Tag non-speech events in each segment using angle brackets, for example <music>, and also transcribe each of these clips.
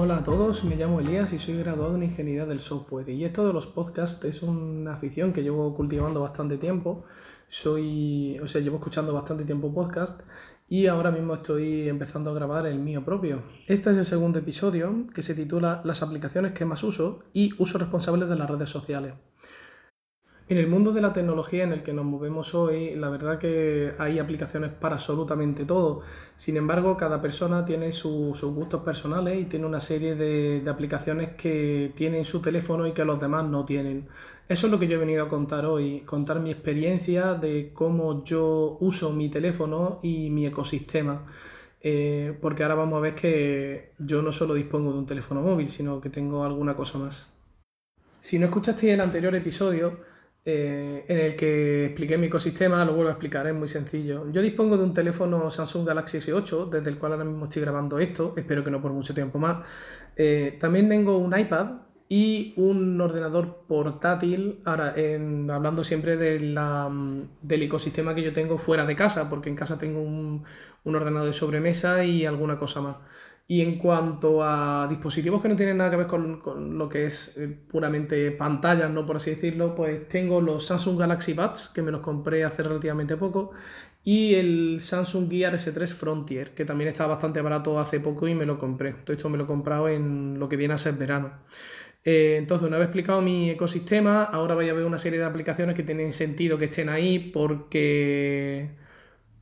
Hola a todos, me llamo Elías y soy graduado en Ingeniería del Software. Y esto de los podcasts es una afición que llevo cultivando bastante tiempo. Soy, o sea, llevo escuchando bastante tiempo podcast y ahora mismo estoy empezando a grabar el mío propio. Este es el segundo episodio que se titula Las aplicaciones que más uso y uso responsable de las redes sociales. En el mundo de la tecnología en el que nos movemos hoy, la verdad que hay aplicaciones para absolutamente todo. Sin embargo, cada persona tiene sus gustos personales y tiene una serie de, aplicaciones que tienen su teléfono y que los demás no tienen. Eso es lo que yo he venido a contar hoy, contar mi experiencia de cómo yo uso mi teléfono y mi ecosistema. Eh, porque ahora vamos a ver que yo no solo dispongo de un teléfono móvil, sino que tengo alguna cosa más. Si no escuchaste el anterior episodio, eh, en el que expliqué mi ecosistema, lo vuelvo a explicar, es muy sencillo. Yo dispongo de un teléfono Samsung Galaxy S8, desde el cual ahora mismo estoy grabando esto, espero que no por mucho tiempo más. Eh, también tengo un iPad y un ordenador portátil, ahora en, hablando siempre de del ecosistema que yo tengo fuera de casa, porque en casa tengo un, un ordenador de sobremesa y alguna cosa más. Y en cuanto a dispositivos que no tienen nada que ver con, lo que es eh, puramente pantallas, ¿no? Por así decirlo, pues tengo los Samsung Galaxy Buds, que me los compré hace relativamente poco, y el Samsung Gear S3 Frontier, que también estaba bastante barato hace poco y me lo compré. Todo esto me lo he comprado en lo que viene a ser verano. Eh, entonces, una vez explicado mi ecosistema, ahora voy a ver una serie de aplicaciones que tienen sentido que estén ahí porque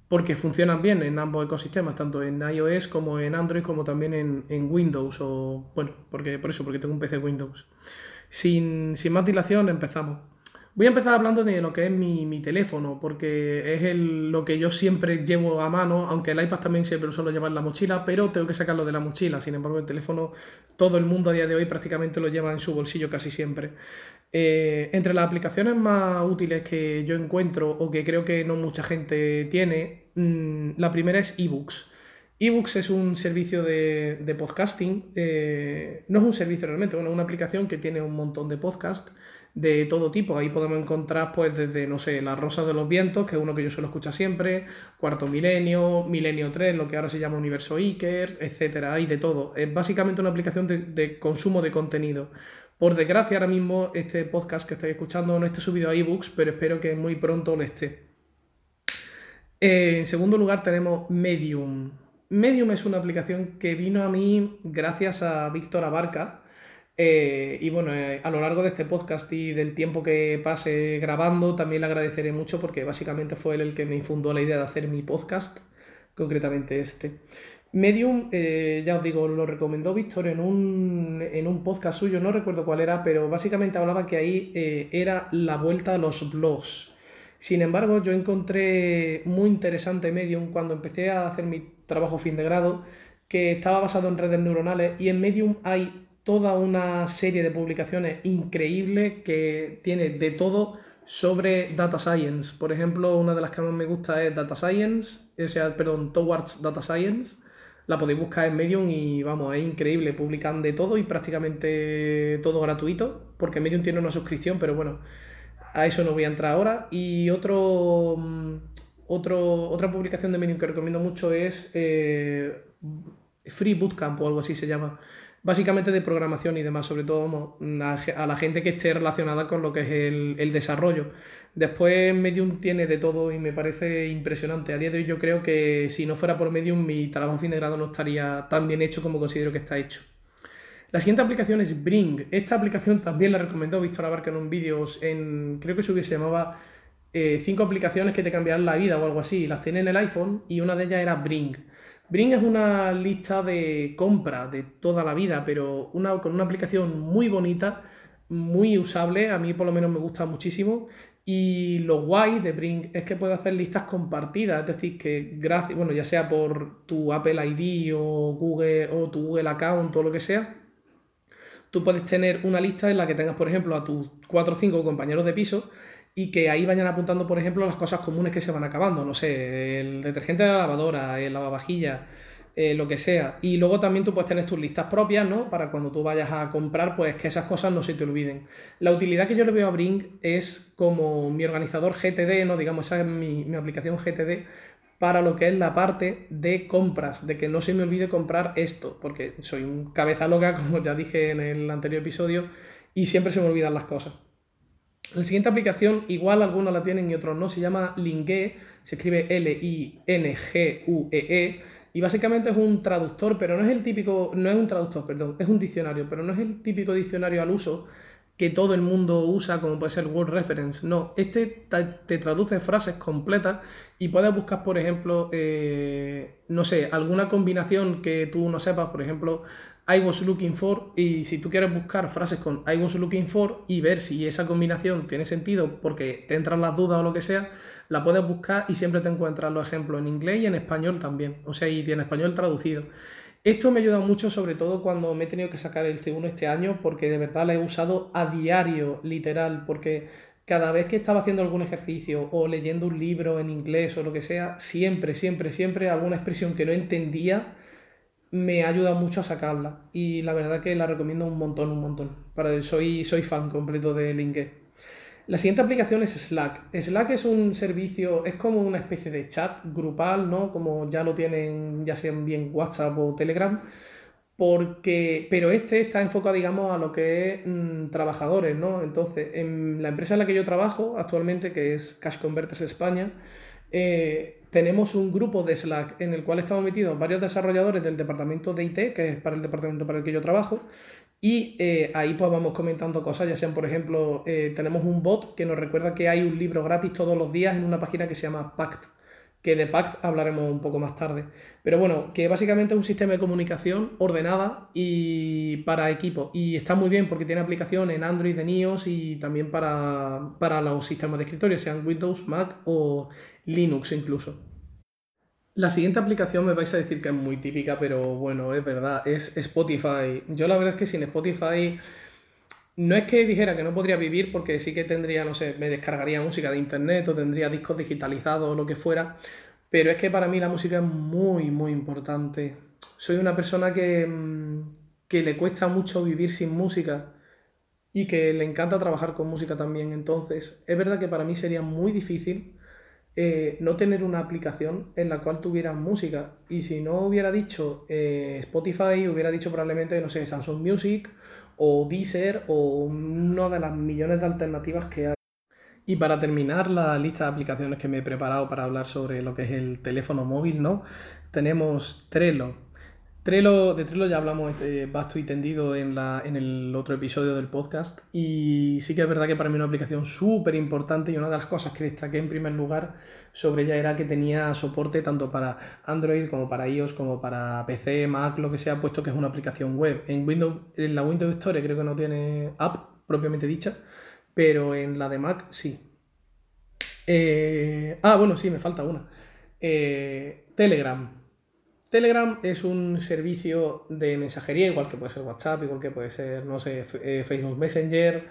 porque funcionan bien en ambos ecosistemas, tanto en iOS como en Android, como también en, Windows, o bueno, porque, por eso, porque tengo un PC Windows. Sin, sin más dilación, empezamos. Voy a empezar hablando de lo que es mi, teléfono, porque es el, lo que yo siempre llevo a mano, aunque el iPad también siempre lo suelo llevar en la mochila, pero tengo que sacarlo de la mochila. Sin embargo, el teléfono, todo el mundo a día de hoy prácticamente lo lleva en su bolsillo casi siempre. Eh, entre las aplicaciones más útiles que yo encuentro o que creo que no mucha gente tiene, mm, la primera es eBooks. eBooks es un servicio de, podcasting, eh, no es un servicio realmente, bueno, es una aplicación que tiene un montón de podcasts de todo tipo. Ahí podemos encontrar, pues, desde, no sé, La Rosa de los Vientos, que es uno que yo suelo escuchar siempre, Cuarto Milenio, Milenio 3, lo que ahora se llama Universo Iker, etcétera. Hay de todo. Es básicamente una aplicación de, consumo de contenido. Por desgracia, ahora mismo este podcast que estáis escuchando no está subido a ebooks, pero espero que muy pronto lo esté. Eh, en segundo lugar tenemos Medium. Medium es una aplicación que vino a mí gracias a Víctor Abarca, eh, y bueno, eh, a lo largo de este podcast y del tiempo que pase grabando, también le agradeceré mucho porque básicamente fue él el que me infundó la idea de hacer mi podcast, concretamente este. Medium, eh, ya os digo, lo recomendó Víctor en un, en un podcast suyo, no recuerdo cuál era, pero básicamente hablaba que ahí era la vuelta a los blogs. Sin embargo, yo encontré muy interesante Medium cuando empecé a hacer mi trabajo fin de grado, que estaba basado en redes neuronales y en Medium hay toda una serie de publicaciones increíbles que tiene de todo sobre data science. Por ejemplo, una de las que más me gusta es Data Science, o sea, perdón, Towards Data Science. La podéis buscar en Medium y vamos, es increíble. Publican de todo y prácticamente todo gratuito, porque Medium tiene una suscripción, pero bueno, a eso no voy a entrar ahora. Y otro, mm, otro otra publicación de Medium que recomiendo mucho es eh, Free Bootcamp o algo así se llama básicamente de programación y demás, sobre todo a, la gente que esté relacionada con lo que es el, desarrollo. Después Medium tiene de todo y me parece impresionante. A día de hoy yo creo que si no fuera por Medium mi trabajo fin de grado no estaría tan bien hecho como considero que está hecho. La siguiente aplicación es Bring. Esta aplicación también la recomendó Víctor Abarca en un vídeo, en, creo que su se llamaba 5 eh, aplicaciones que te cambiarán la vida o algo así. Las tiene en el iPhone y una de ellas era Bring. Bring es una lista de compra de toda la vida, pero una, con una aplicación muy bonita, muy usable, a mí por lo menos me gusta muchísimo. Y lo guay de Bring es que puede hacer listas compartidas, es decir, que gracias, bueno, ya sea por tu Apple ID o Google o tu Google Account o lo que sea, tú puedes tener una lista en la que tengas, por ejemplo, a tus 4 o 5 compañeros de piso y que ahí vayan apuntando, por ejemplo, las cosas comunes que se van acabando, no sé, el detergente de la lavadora, el lavavajillas, eh, lo que sea. Y luego también tú puedes tener tus listas propias, ¿no? Para cuando tú vayas a comprar, pues que esas cosas no se te olviden. La utilidad que yo le veo a Brink es como mi organizador GTD, ¿no? Digamos, esa es mi aplicación GTD para lo que es la parte de compras, de que no se me olvide comprar esto, porque soy un cabeza loca, <laughs> como ya dije en el anterior episodio, y siempre se me olvidan las cosas. La siguiente aplicación, igual algunos la tienen y otros no, se llama Lingue, se escribe L-I-N-G-U-E-E, -E, y básicamente es un traductor, pero no es el típico, no es un traductor, perdón, es un diccionario, pero no es el típico diccionario al uso que todo el mundo usa, como puede ser Word Reference. No, este te traduce frases completas y puedes buscar, por ejemplo, eh, no sé, alguna combinación que tú no sepas, por ejemplo, I was looking for, y si tú quieres buscar frases con I was looking for y ver si esa combinación tiene sentido porque te entran las dudas o lo que sea, la puedes buscar y siempre te encuentras los ejemplos en inglés y en español también, o sea, y en español traducido. Esto me ha ayudado mucho, sobre todo cuando me he tenido que sacar el C1 este año, porque de verdad la he usado a diario, literal, porque cada vez que estaba haciendo algún ejercicio o leyendo un libro en inglés o lo que sea, siempre, siempre, siempre alguna expresión que no entendía me ayuda mucho a sacarla. Y la verdad que la recomiendo un montón, un montón. Para, soy, soy fan completo de LinkedIn. La siguiente aplicación es Slack. Slack es un servicio, es como una especie de chat grupal, ¿no? Como ya lo tienen, ya sean bien WhatsApp o Telegram. Porque, pero este está enfocado, digamos, a lo que es mm, trabajadores, ¿no? Entonces, en la empresa en la que yo trabajo actualmente, que es Cash Converters España, eh, tenemos un grupo de Slack en el cual estamos metidos varios desarrolladores del departamento de IT, que es para el departamento para el que yo trabajo, y eh, ahí pues vamos comentando cosas, ya sean, por ejemplo, eh, tenemos un bot que nos recuerda que hay un libro gratis todos los días en una página que se llama Pact, que de Pact hablaremos un poco más tarde. Pero bueno, que básicamente es un sistema de comunicación ordenada y para equipo. Y está muy bien porque tiene aplicación en Android, en iOS y también para, para los sistemas de escritorio, sean Windows, Mac o Linux incluso. La siguiente aplicación me vais a decir que es muy típica, pero bueno, es verdad, es Spotify. Yo la verdad es que sin Spotify no es que dijera que no podría vivir porque sí que tendría, no sé, me descargaría música de internet o tendría discos digitalizados o lo que fuera, pero es que para mí la música es muy, muy importante. Soy una persona que, mm, que le cuesta mucho vivir sin música y que le encanta trabajar con música también, entonces es verdad que para mí sería muy difícil eh, no tener una aplicación en la cual tuviera música. Y si no hubiera dicho eh, Spotify, hubiera dicho probablemente, no sé, Samsung Music o Deezer o una de las millones de alternativas que hay. Y para terminar la lista de aplicaciones que me he preparado para hablar sobre lo que es el teléfono móvil, ¿no? Tenemos Trello, Trello, de Trello ya hablamos vasto y tendido en, la, en el otro episodio del podcast y sí que es verdad que para mí una aplicación súper importante y una de las cosas que destaqué en primer lugar sobre ella era que tenía soporte tanto para Android como para iOS como para PC, Mac, lo que sea, puesto que es una aplicación web. En, Windows, en la Windows Store creo que no tiene app propiamente dicha, pero en la de Mac sí. Eh, ah, bueno, sí, me falta una. Eh, Telegram. Telegram es un servicio de mensajería, igual que puede ser WhatsApp, igual que puede ser, no sé, eh, Facebook Messenger,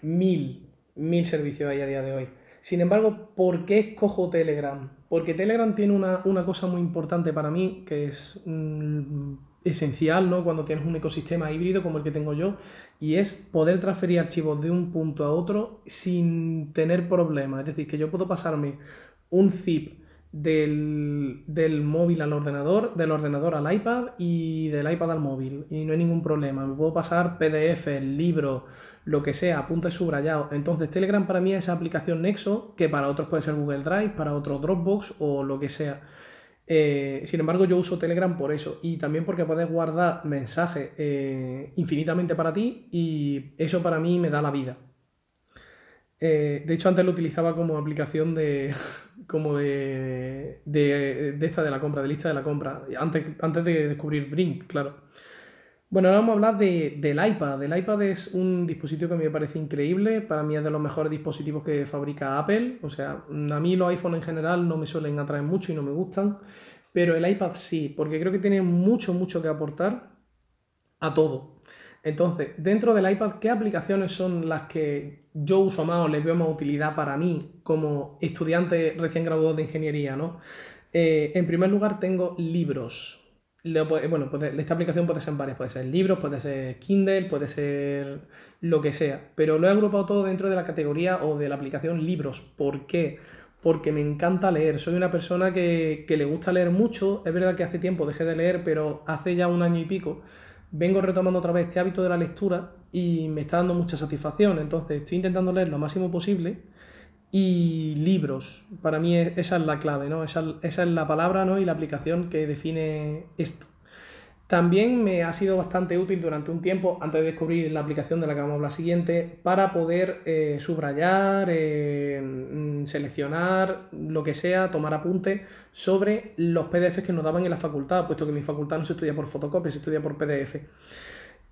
mil, mil servicios hay a día de hoy. Sin embargo, ¿por qué escojo Telegram? Porque Telegram tiene una, cosa muy importante para mí, que es mm, esencial, ¿no? Cuando tienes un ecosistema híbrido como el que tengo yo, y es poder transferir archivos de un punto a otro sin tener problemas. Es decir, que yo puedo pasarme un zip del, móvil al ordenador, del ordenador al iPad y del iPad al móvil. Y no hay ningún problema. Me puedo pasar PDF, libro, lo que sea, apuntes subrayados. Entonces Telegram para mí es esa aplicación Nexo, que para otros puede ser Google Drive, para otros Dropbox o lo que sea. Eh, sin embargo, yo uso Telegram por eso y también porque puedes guardar mensajes eh, infinitamente para ti y eso para mí me da la vida. Eh, de hecho, antes lo utilizaba como aplicación de. <laughs> como de, de, esta de la compra, de lista de la compra. Antes, antes de descubrir Brink, claro. Bueno, ahora vamos a hablar de, del iPad. El iPad es un dispositivo que me parece increíble. Para mí es de los mejores dispositivos que fabrica Apple. O sea, a mí los iPhones en general no me suelen atraer mucho y no me gustan. Pero el iPad sí, porque creo que tiene mucho, mucho que aportar a todo. Entonces, dentro del iPad, ¿qué aplicaciones son las que yo uso más o les veo más utilidad para mí como estudiante recién graduado de ingeniería? ¿no? Eh, en primer lugar, tengo libros. Bueno, esta aplicación puede ser varias, puede ser libros, puede ser Kindle, puede ser lo que sea, pero lo he agrupado todo dentro de la categoría o de la aplicación libros. ¿Por qué? porque me encanta leer. Soy una persona que, que, le gusta leer mucho. Es verdad que hace tiempo dejé de leer, pero hace ya un año y pico vengo retomando otra vez este hábito de la lectura y me está dando mucha satisfacción. Entonces estoy intentando leer lo máximo posible y libros. Para mí esa es la clave, ¿no? Esa, esa, es la palabra ¿no? y la aplicación que define esto. También me ha sido bastante útil durante un tiempo, antes de descubrir la aplicación de la que vamos a hablar siguiente, para poder eh, subrayar, eh, mm, seleccionar, lo que sea, tomar apuntes sobre los PDFs que nos daban en la facultad, puesto que en mi facultad no se estudia por fotocopia, se estudia por PDF.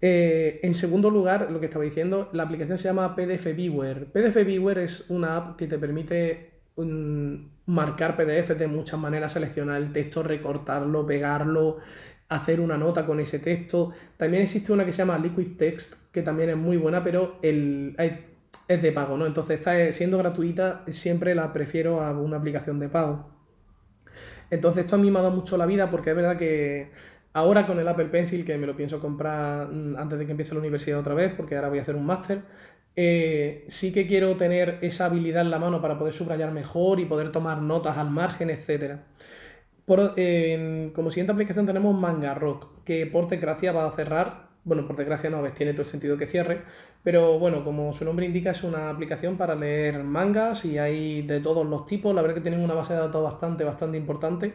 Eh, en segundo lugar, lo que estaba diciendo, la aplicación se llama PDF Viewer. PDF Viewer es una app que te permite mm, marcar PDFs de muchas maneras, seleccionar el texto, recortarlo, pegarlo, hacer una nota con ese texto. También existe una que se llama Liquid Text, que también es muy buena, pero el, es de pago, ¿no? Entonces, está, siendo gratuita, siempre la prefiero a una aplicación de pago. Entonces, esto a mí me ha dado mucho la vida porque es verdad que ahora con el Apple Pencil, que me lo pienso comprar mm, antes de que empiece la universidad otra vez, porque ahora voy a hacer un máster, eh, sí que quiero tener esa habilidad en la mano para poder subrayar mejor y poder tomar notas al margen, etcétera. Como siguiente aplicación tenemos Manga Rock, que por desgracia va a cerrar. Bueno, por desgracia no, ves, tiene todo el sentido que cierre. Pero bueno, como su nombre indica, es una aplicación para leer mangas y hay de todos los tipos. La verdad que tienen una base de datos bastante, bastante importante.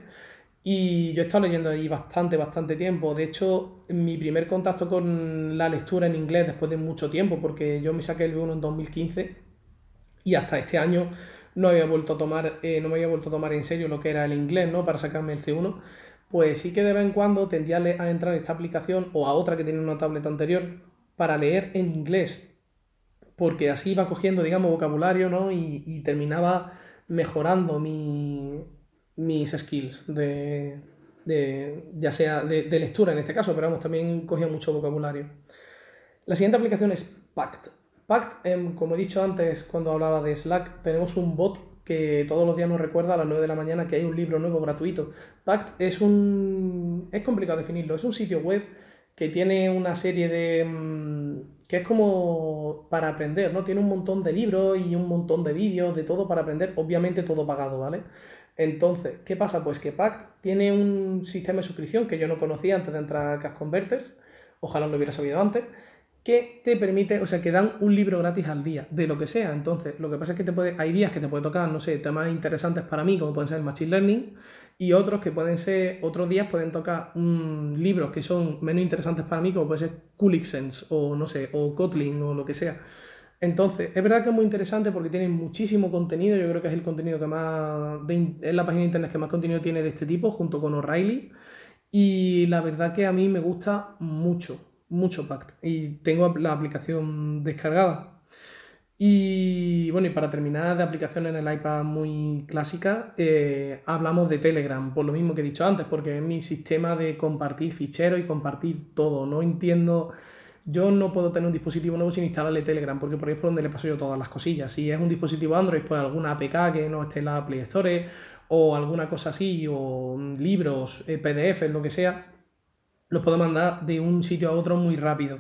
Y yo he estado leyendo ahí bastante, bastante tiempo. De hecho, mi primer contacto con la lectura en inglés después de mucho tiempo, porque yo me saqué el B1 en 2015 y hasta este año no había vuelto a tomar, eh, no me había vuelto a tomar en serio lo que era el inglés, ¿no? Para sacarme el C1, pues sí que de vez en cuando tendía a entrar a esta aplicación o a otra que tiene una tableta anterior para leer en inglés, porque así iba cogiendo, digamos, vocabulario, ¿no? Y, terminaba mejorando mi, mis skills de, de ya sea de, de, lectura en este caso, pero vamos, también cogía mucho vocabulario. La siguiente aplicación es Pact. Pact, em, como he dicho antes cuando hablaba de Slack, tenemos un bot que todos los días nos recuerda a las 9 de la mañana que hay un libro nuevo gratuito. Pact es un... es complicado definirlo, es un sitio web que tiene una serie de... Mm, que es como para aprender, ¿no? Tiene un montón de libros y un montón de vídeos, de todo para aprender, obviamente todo pagado, ¿vale? Entonces, ¿qué pasa? Pues que Pact tiene un sistema de suscripción que yo no conocía antes de entrar a Cash Converters, ojalá lo hubiera sabido antes, que te permite, o sea, que dan un libro gratis al día, de lo que sea. Entonces, lo que pasa es que te hay días que te puede tocar, no sé, temas interesantes para mí, como pueden ser Machine Learning, y otros que pueden ser, otros días pueden tocar un, libros que son menos interesantes para mí, como puede ser Coolixense, o no sé, o Kotlin, o lo que sea. Entonces, es verdad que es muy interesante porque tiene muchísimo contenido, yo creo que es el contenido que más, es la página de internet que más contenido tiene de este tipo, junto con O'Reilly, y la verdad que a mí me gusta mucho mucho Pact y tengo la aplicación descargada. Y bueno, y para terminar de aplicación en el iPad muy clásica, eh, hablamos de Telegram, por lo mismo que he dicho antes, porque es mi sistema de compartir ficheros y compartir todo. No entiendo, yo no puedo tener un dispositivo nuevo sin instalarle Telegram, porque por ahí es por donde le paso yo todas las cosillas. Si es un dispositivo Android, pues alguna APK que no esté en la Play Store o alguna cosa así, o libros, eh, PDF, lo que sea, los puedo mandar de un sitio a otro muy rápido.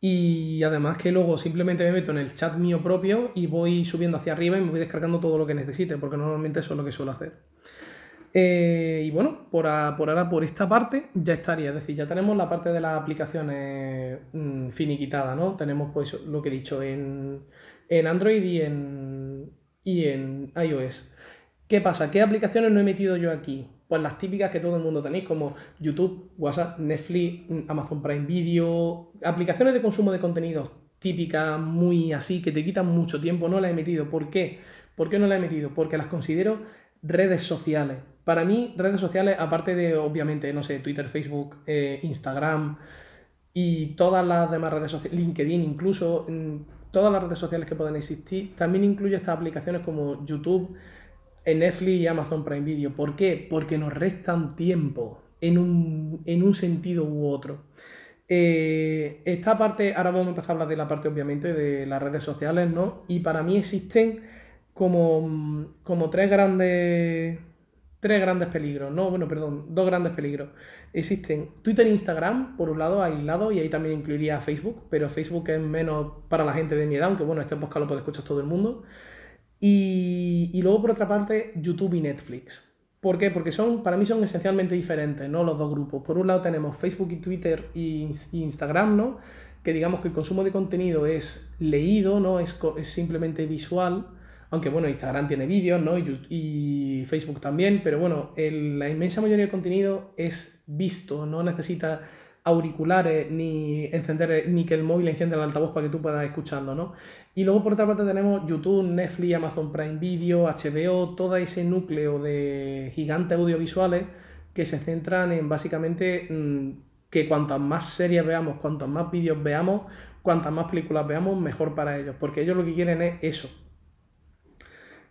Y además que luego simplemente me meto en el chat mío propio y voy subiendo hacia arriba y me voy descargando todo lo que necesite, porque normalmente eso es lo que suelo hacer. Eh, y bueno, por, ahora, por esta parte, ya estaría. Es decir, ya tenemos la parte de las aplicaciones mm, finiquitada, ¿no? Tenemos pues lo que he dicho en, en Android y en, y en iOS. ¿Qué pasa? ¿Qué aplicaciones no he metido yo aquí? Pues las típicas que todo el mundo tenéis, como YouTube, WhatsApp, Netflix, Amazon Prime Video, aplicaciones de consumo de contenido típicas, muy así, que te quitan mucho tiempo, no las he metido. ¿Por qué? ¿Por qué no las he metido? Porque las considero redes sociales. Para mí, redes sociales, aparte de, obviamente, no sé, Twitter, Facebook, eh, Instagram y todas las demás redes sociales, LinkedIn incluso, mm, todas las redes sociales que pueden existir, también incluye estas aplicaciones como YouTube, en Netflix y Amazon Prime Video. ¿Por qué? Porque nos restan tiempo en un, sentido u otro. Eh, esta parte, ahora vamos a empezar a hablar de la parte obviamente de las redes sociales, ¿no? Y para mí existen como, como tres grandes tres grandes peligros, no, bueno, perdón, dos grandes peligros. Existen Twitter e Instagram, por un lado, aislado, y ahí también incluiría Facebook, pero Facebook es menos para la gente de mi edad, aunque bueno, este podcast lo puede escuchar todo el mundo. Y, y luego, por otra parte, YouTube y Netflix. ¿Por qué? Porque son, para mí son esencialmente diferentes, ¿no? Los dos grupos. Por un lado tenemos Facebook y Twitter y Instagram, ¿no? Que digamos que el consumo de contenido es leído, ¿no? Es, es simplemente visual. Aunque bueno, Instagram tiene vídeos, ¿no? Y, Facebook también, pero bueno, la inmensa mayoría de contenido es visto, no necesita auriculares ni encender ni que el móvil encienda el altavoz para que tú puedas escucharlo, ¿no? Y luego por otra parte tenemos YouTube, Netflix, Amazon Prime Video, HBO, todo ese núcleo de gigantes audiovisuales que se centran en básicamente mm, que cuantas más series veamos, cuantos más vídeos veamos, cuantas más películas veamos, mejor para ellos, porque ellos lo que quieren es eso.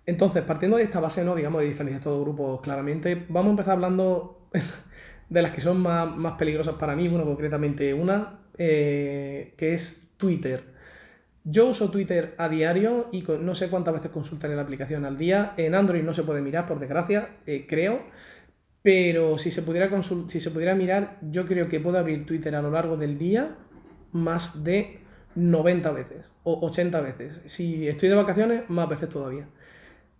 Entonces, partiendo de esta base, ¿no? digamos, de diferenciar todos grupos claramente, vamos a empezar hablando <laughs> de las que son más, peligrosas para mí, bueno, concretamente una, eh, que es Twitter. Yo uso Twitter a diario y no sé cuántas veces consultaré la aplicación al día. En Android no se puede mirar, por desgracia, eh, creo. Pero si se, pudiera si se pudiera mirar, yo creo que puedo abrir Twitter a lo largo del día más de 90 veces o 80 veces. Si estoy de vacaciones, más veces todavía.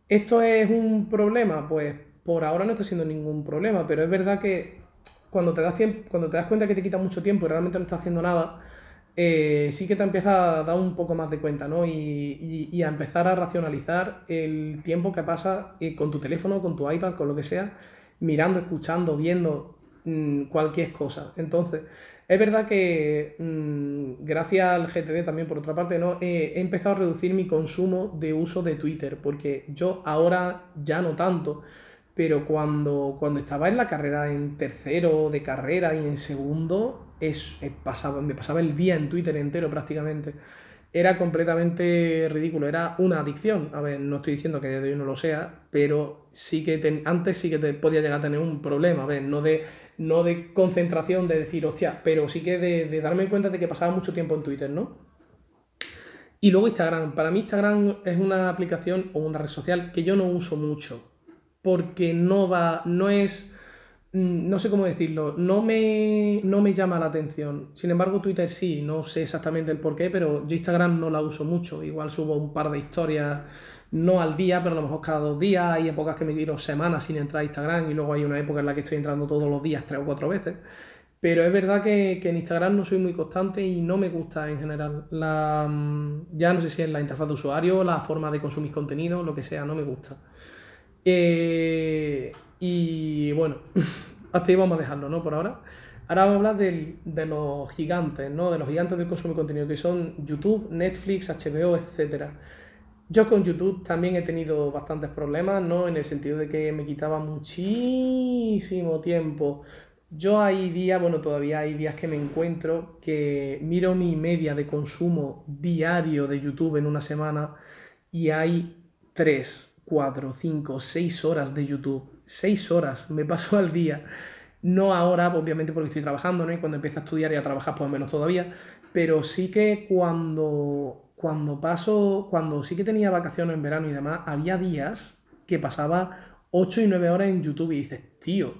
¿Esto es un problema? Pues por ahora no está siendo ningún problema, pero es verdad que cuando te das, tiempo, cuando te das cuenta que te quita mucho tiempo y realmente no estás haciendo nada, eh, sí que te empieza a dar un poco más de cuenta, ¿no? Y, a empezar a racionalizar el tiempo que pasa eh, con tu teléfono, con tu iPad, con lo que sea, mirando, escuchando, viendo mm, cualquier cosa. Entonces, es verdad que mm, gracias al GTD también, por otra parte, ¿no? he empezado a reducir mi consumo de uso de Twitter, porque yo ahora ya no tanto pero cuando, cuando estaba en la carrera en tercero de carrera y en segundo, es, pasaba, me pasaba el día en Twitter entero prácticamente. Era completamente ridículo, era una adicción. A ver, no estoy diciendo que de hoy no lo sea, pero sí que antes sí que te podía llegar a tener un problema, a ver, no de, no de concentración, de decir, hostia, pero sí que de darme cuenta de que pasaba mucho tiempo en Twitter, ¿no? Y luego Instagram. Para mí Instagram es una aplicación o una red social que yo no uso mucho porque no va, no es, mm, no sé cómo decirlo, no me, no me llama la atención. Sin embargo, Twitter sí, no sé exactamente el por qué, pero yo Instagram no la uso mucho. Igual subo un par de historias, no al día, pero a lo mejor cada dos días. Hay épocas que me tiro semanas sin entrar a Instagram y luego hay una época en la que estoy entrando todos los días, tres o cuatro veces. Pero es verdad que, que, en Instagram no soy muy constante y no me gusta en general. La, mm, ya no sé si es la interfaz de usuario, la forma de consumir contenido, lo que sea, no me gusta. Eh, y bueno, <laughs> hasta ahí vamos a dejarlo, ¿no? Por ahora. Ahora vamos a hablar de los gigantes, ¿no? De los gigantes del consumo de contenido, que son YouTube, Netflix, HBO, etc. Yo con YouTube también he tenido bastantes problemas, ¿no? En el sentido de que me quitaba muchísimo tiempo. Yo hay días, bueno, todavía hay días que me encuentro que miro mi media de consumo diario de YouTube en una semana y hay tres 4, 5, 6 horas de YouTube. 6 horas me paso <laughs> al día. No ahora, obviamente, porque estoy trabajando, ¿no? Y cuando empiezo a estudiar y a trabajar, pues menos todavía. Pero sí que cuando, cuando paso, cuando sí que tenía vacaciones en verano y demás, había días que pasaba 8 y 9 horas en YouTube y dices, tío,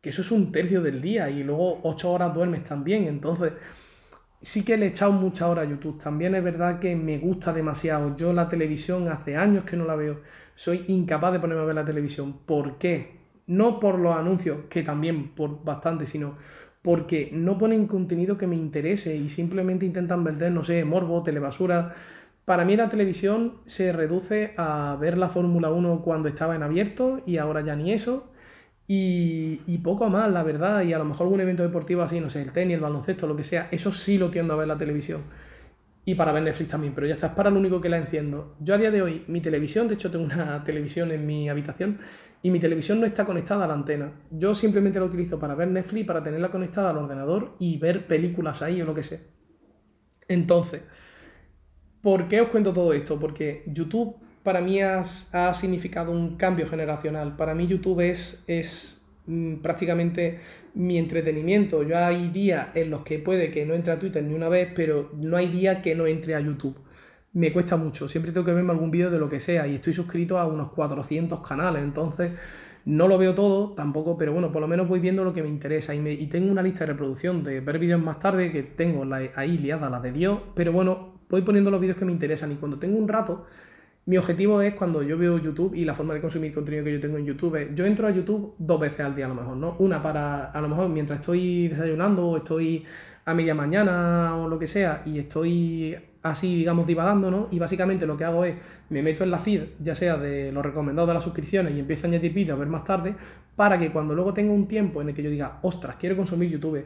que eso es un tercio del día y luego 8 horas duermes también. Entonces, sí que le he echado mucha hora a YouTube. También es verdad que me gusta demasiado. Yo la televisión hace años que no la veo. Soy incapaz de ponerme a ver la televisión. ¿Por qué? No por los anuncios, que también por bastante, sino porque no ponen contenido que me interese y simplemente intentan vender, no sé, morbo, telebasura. Para mí la televisión se reduce a ver la Fórmula 1 cuando estaba en abierto y ahora ya ni eso y, poco más, la verdad, y a lo mejor algún evento deportivo así, no sé, el tenis, el baloncesto, lo que sea, eso sí lo tiendo a ver en la televisión. Y para ver Netflix también, pero ya está, es para lo único que la enciendo. Yo a día de hoy, mi televisión, de hecho tengo una <laughs> televisión en mi habitación, y mi televisión no está conectada a la antena. Yo simplemente la utilizo para ver Netflix, para tenerla conectada al ordenador y ver películas ahí o lo que sea. Entonces, ¿por qué os cuento todo esto? Porque YouTube para mí ha significado un cambio generacional. Para mí YouTube es, es mm, prácticamente mi entretenimiento. Yo hay días en los que puede que no entre a Twitter ni una vez, pero no hay día que no entre a YouTube. Me cuesta mucho, siempre tengo que verme algún vídeo de lo que sea y estoy suscrito a unos 400 canales, entonces no lo veo todo tampoco, pero bueno, por lo menos voy viendo lo que me interesa y, y tengo una lista de reproducción de ver vídeos más tarde que tengo ahí liada, la de Dios, pero bueno, voy poniendo los vídeos que me interesan y cuando tengo un rato Mi objetivo es cuando yo veo YouTube y la forma de consumir contenido que yo tengo en YouTube, yo entro a YouTube dos veces al día a lo mejor, ¿no? Una para, a lo mejor mientras estoy desayunando o estoy a media mañana o lo que sea y estoy así, digamos, divagando, ¿no? Y básicamente lo que hago es, me meto en la feed, ya sea de los recomendados de las suscripciones y empiezo a añadir vídeos a ver más tarde, para que cuando luego tenga un tiempo en el que yo diga, ostras, quiero consumir YouTube,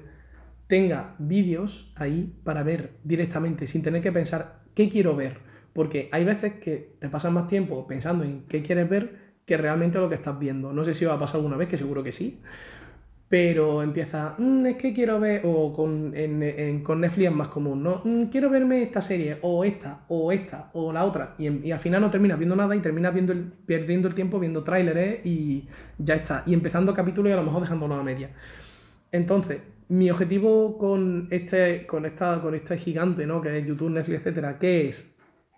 tenga vídeos ahí para ver directamente, sin tener que pensar qué quiero ver porque hay veces que te pasas más tiempo pensando en qué quieres ver que realmente lo que estás viendo. No sé si os ha pasado alguna vez, que seguro que sí. Pero empieza, mm, es que quiero ver, o con, con Netflix es más común, ¿no? Mm, quiero verme esta serie, o esta, o esta, o la otra. Y, al final no terminas viendo nada y terminas viendo perdiendo el tiempo viendo tráileres y ya está. Y empezando capítulos y a lo mejor dejándolo a media. Entonces, mi objetivo con este, con esta, con este gigante, ¿no? Que es YouTube, Netflix, etcétera, ¿qué es?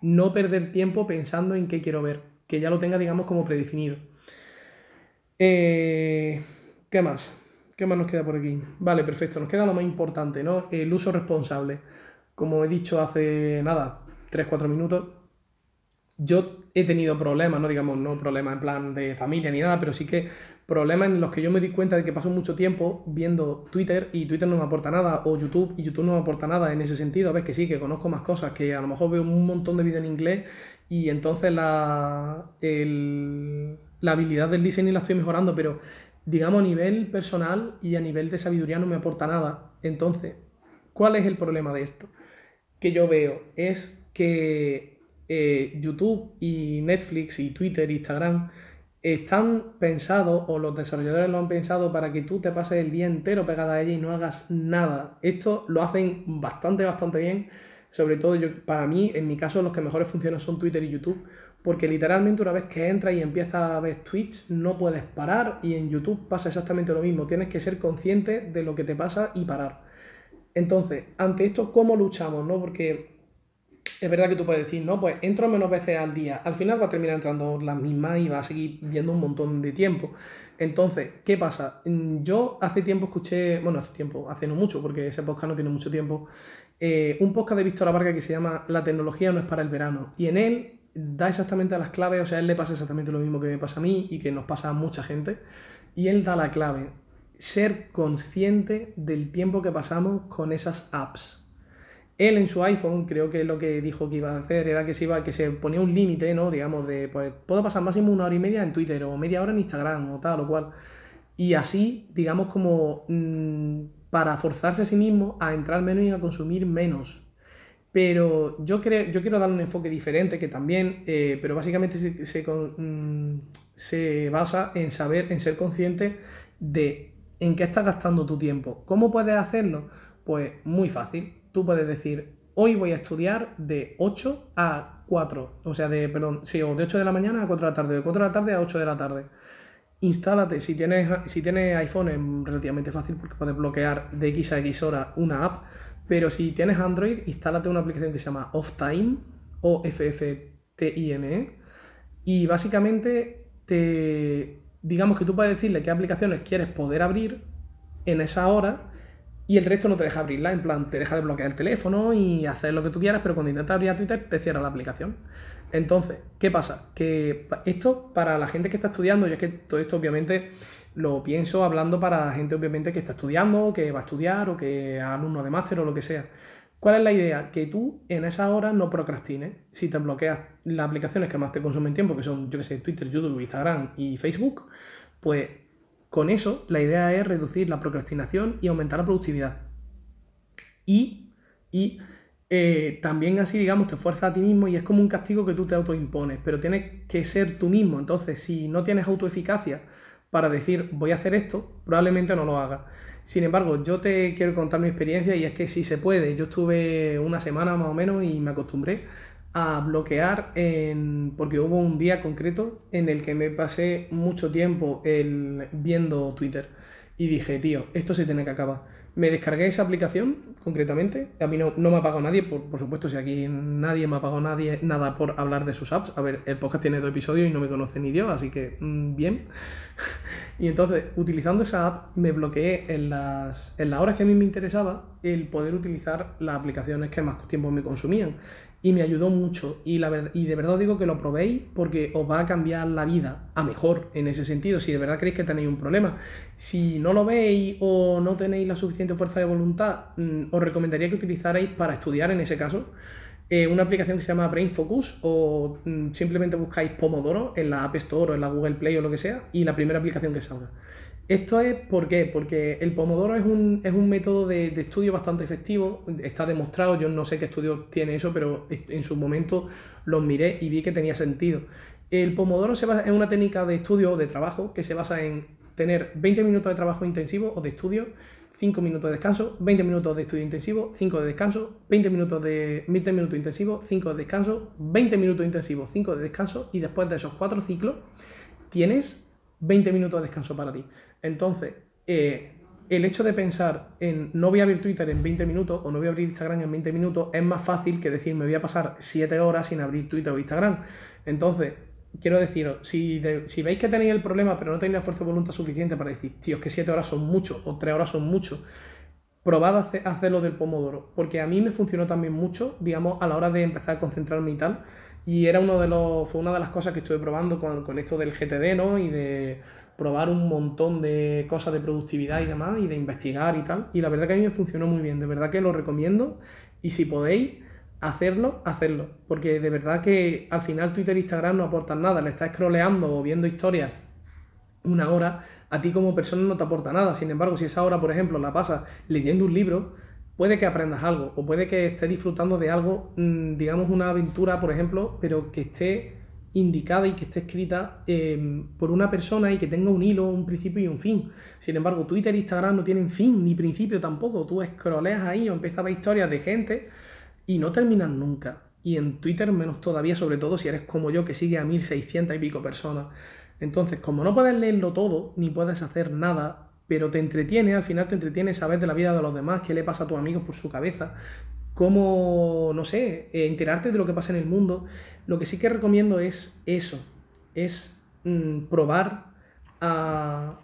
No perder tiempo pensando en qué quiero ver, que ya lo tenga, digamos, como predefinido. Eh, ¿Qué más? ¿Qué más nos queda por aquí? Vale, perfecto. Nos queda lo más importante, ¿no? El uso responsable. Como he dicho hace nada, 3-4 minutos, yo he tenido problemas, no digamos, no problemas en plan de familia ni nada, pero sí que problemas en los que yo me di cuenta de que paso mucho tiempo viendo Twitter y Twitter no me aporta nada, o YouTube y YouTube no me aporta nada en ese sentido. Ves que sí, que conozco más cosas, que a lo mejor veo un montón de vídeos en inglés y entonces la, la habilidad del listening la estoy mejorando, pero digamos a nivel personal y a nivel de sabiduría no me aporta nada. Entonces, ¿cuál es el problema de esto? Que yo veo es que eh, YouTube y Netflix y Twitter, Instagram, están pensados o los desarrolladores lo han pensado para que tú te pases el día entero pegada a ella y no hagas nada. Esto lo hacen bastante, bastante bien. Sobre todo yo, para mí, en mi caso, los que mejores funcionan son Twitter y YouTube, porque literalmente una vez que entras y empiezas a ver tweets, no puedes parar y en YouTube pasa exactamente lo mismo. Tienes que ser consciente de lo que te pasa y parar. Entonces, ante esto, ¿cómo luchamos? ¿no? Porque es verdad que tú puedes decir, no, pues entro menos veces al día. Al final va a terminar entrando las mismas y va a seguir viendo un montón de tiempo. Entonces, ¿qué pasa? Mm, yo hace tiempo escuché, bueno, hace tiempo, hace no mucho, porque ese podcast no tiene mucho tiempo, eh, un podcast de Víctor Varga que se llama La tecnología no es para el verano. Y en él da exactamente las claves, o sea, él le pasa exactamente lo mismo que me pasa a mí y que nos pasa a mucha gente. Y él da la clave, ser consciente del tiempo que pasamos con esas apps él en su iPhone, creo que lo que dijo que iba a hacer era que se, iba, que se ponía un límite, ¿no? Digamos, de, pues, puedo pasar máximo una hora y media en Twitter o media hora en Instagram o tal o cual. Y así, digamos, como mm, para forzarse a sí mismo a entrar menos y a consumir menos. Pero yo, creo, yo quiero darle un enfoque diferente que también, eh, pero básicamente se, se, mm, se basa en saber, en ser consciente de en qué estás gastando tu tiempo. ¿Cómo puedes hacerlo? Pues muy fácil tú puedes decir, hoy voy a estudiar de 8 a 4, o sea, de, perdón, sí, de 8 de la mañana a 4 de la tarde, de 4 de la tarde a 8 de la tarde. Instálate, si tienes, si tienes iPhone es relativamente fácil porque puedes bloquear de X a X hora una app, pero si tienes Android, instálate una aplicación que se llama Offtime, o f f t i m e y básicamente te, digamos que tú puedes decirle qué aplicaciones quieres poder abrir en esa hora y el resto no te deja abrirla, en plan, te deja de bloquear el teléfono y hacer lo que tú quieras, pero cuando intentas abrir a Twitter te cierra la aplicación. Entonces, ¿qué pasa? Que esto para la gente que está estudiando, yo es que todo esto obviamente lo pienso hablando para gente obviamente que está estudiando, que va a estudiar o que es alumno de máster o lo que sea. ¿Cuál es la idea? Que tú en esa hora no procrastines. Si te bloqueas las aplicaciones que más te consumen tiempo, que son, yo que sé, Twitter, YouTube, Instagram y Facebook, pues con eso, la idea es reducir la procrastinación y aumentar la productividad. Y, eh, también así, digamos, te fuerzas a ti mismo y es como un castigo que tú te autoimpones, pero tienes que ser tú mismo. Entonces, si no tienes autoeficacia para decir voy a hacer esto, probablemente no lo hagas. Sin embargo, yo te quiero contar mi experiencia y es que si se puede. Yo estuve una semana más o menos y me acostumbré a bloquear en, porque hubo un día concreto en el que me pasé mucho tiempo el, viendo Twitter y dije, tío, esto se tiene que acabar. Me descargué esa aplicación, concretamente. A mí no, me ha pagado nadie, por, por, supuesto, si aquí nadie me ha pagado nadie, nada por hablar de sus apps. A ver, el podcast tiene dos episodios y no me conoce ni Dios, así que mm, bien. <laughs> y entonces, utilizando esa app, me bloqueé en las, en las horas que a mí me interesaba el poder utilizar las aplicaciones que más tiempo me consumían. Y me ayudó mucho. Y, la y de verdad os digo que lo probéis porque os va a cambiar la vida a mejor en ese sentido, si de verdad creéis que tenéis un problema. Si no lo veis o no tenéis la suficiente fuerza de voluntad, mm, os recomendaría que utilizarais para estudiar en ese caso. Eh, una aplicación que se llama Brain Focus o mm, simplemente buscáis Pomodoro en la App Store o en la Google Play o lo que sea y la primera aplicación que salga. Esto es ¿por qué? porque el Pomodoro es un, es un método de, estudio bastante efectivo, está demostrado, yo no sé qué estudio tiene eso, pero en su momento los miré y vi que tenía sentido. El Pomodoro se basa, es una técnica de estudio o de trabajo que se basa en tener 20 minutos de trabajo intensivo o de estudio, 5 minutos de descanso, 20 minutos de estudio intensivo, 5 de descanso, 20 minutos de 20 minutos intensivo, 5 de descanso, 20 minutos intensivos, 5 de descanso y después de esos 4 ciclos tienes 20 minutos de descanso para ti. Entonces, eh, el hecho de pensar en no voy a abrir Twitter en 20 minutos o no voy a abrir Instagram en 20 minutos es más fácil que decir me voy a pasar 7 horas sin abrir Twitter o Instagram. Entonces, quiero deciros, si, veis que tenéis el problema pero no tenéis la fuerza de voluntad suficiente para decir, tío, es que 7 horas son mucho o 3 horas son mucho, probad a hacerlo del pomodoro, porque a mí me funcionó también mucho, digamos, a la hora de empezar a concentrarme y tal, y era uno de los, fue una de las cosas que estuve probando con, con esto del GTD, ¿no? Y de probar un montón de cosas de productividad y demás, y de investigar y tal, y la verdad que a mí me funcionó muy bien, de verdad que lo recomiendo, y si podéis hacerlo, hacerlo, porque de verdad que al final Twitter e Instagram no aportan nada, le estás scrolleando o viendo historias una hora, a ti como persona no te aporta nada. Sin embargo, si esa hora, por ejemplo, la pasas leyendo un libro, puede que aprendas algo o puede que estés disfrutando de algo, mm, digamos una aventura, por ejemplo, pero que esté indicada y que esté escrita em, por una persona y que tenga un hilo, un principio y un fin. Sin embargo, Twitter e Instagram no tienen fin ni principio tampoco. Tú scrolleas ahí o empiezas a historias de gente y no terminan nunca. Y en Twitter menos todavía, sobre todo si eres como yo que sigue a 1600 y pico personas. Entonces, como no puedes leerlo todo, ni puedes hacer nada, pero te entretiene, al final te entretiene saber de la vida de los demás, qué le pasa a tus amigos por su cabeza, cómo, no sé, eh, enterarte de lo que pasa en el mundo. Lo que sí que recomiendo es eso, es mm, probar a,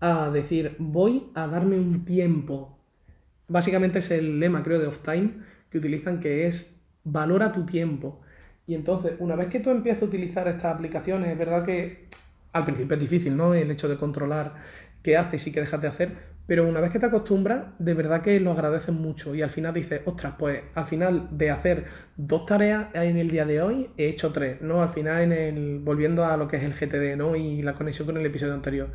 a decir, voy a darme un tiempo. Básicamente es el lema, creo, de Off Time que utilizan, que es valora tu tiempo. Y entonces, una vez que tú empiezas a utilizar estas aplicaciones, es verdad que al principio es difícil, ¿no? El hecho de controlar qué haces y qué dejas de hacer, pero una vez que te acostumbras, de verdad que lo agradeces mucho y al final dices, ostras, pues al final de hacer dos tareas en el día de hoy, he hecho tres, ¿no? Al final, en el, volviendo a lo que es el GTD, ¿no? Y la conexión con el episodio anterior.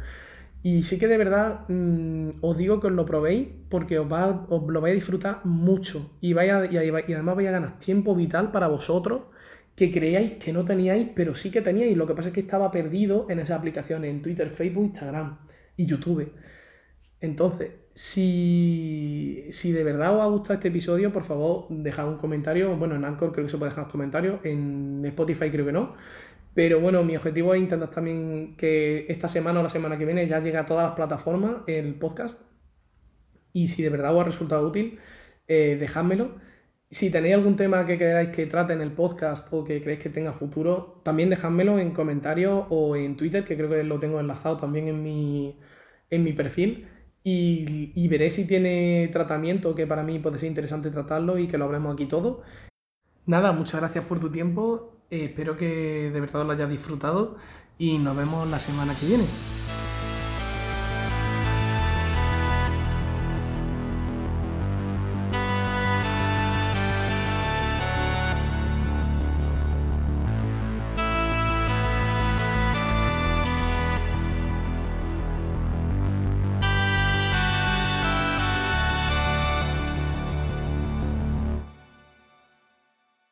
Y sí que de verdad mm, os digo que os lo probéis porque os, va, os lo vais a disfrutar mucho y, vaya, y, y además vais a ganar tiempo vital para vosotros que creíais que no teníais, pero sí que teníais. Lo que pasa es que estaba perdido en esas aplicaciones, en Twitter, Facebook, Instagram y YouTube. Entonces, si, si de verdad os ha gustado este episodio, por favor, dejad un comentario. Bueno, en Anchor creo que se puede dejar comentarios, en Spotify creo que no. Pero bueno, mi objetivo es intentar también que esta semana o la semana que viene ya llegue a todas las plataformas el podcast. Y si de verdad os ha resultado útil, eh. Si tenéis algún tema que queráis que trate en el podcast o que creéis que tenga futuro, también dejádmelo en comentarios o en Twitter, que creo que lo tengo enlazado también en mi, en mi perfil. Y, veré si tiene tratamiento que para mí puede ser interesante tratarlo y que lo hablemos aquí todo. Nada, muchas gracias por tu tiempo. Eh, espero que de verdad lo hayas disfrutado y nos vemos la semana que viene.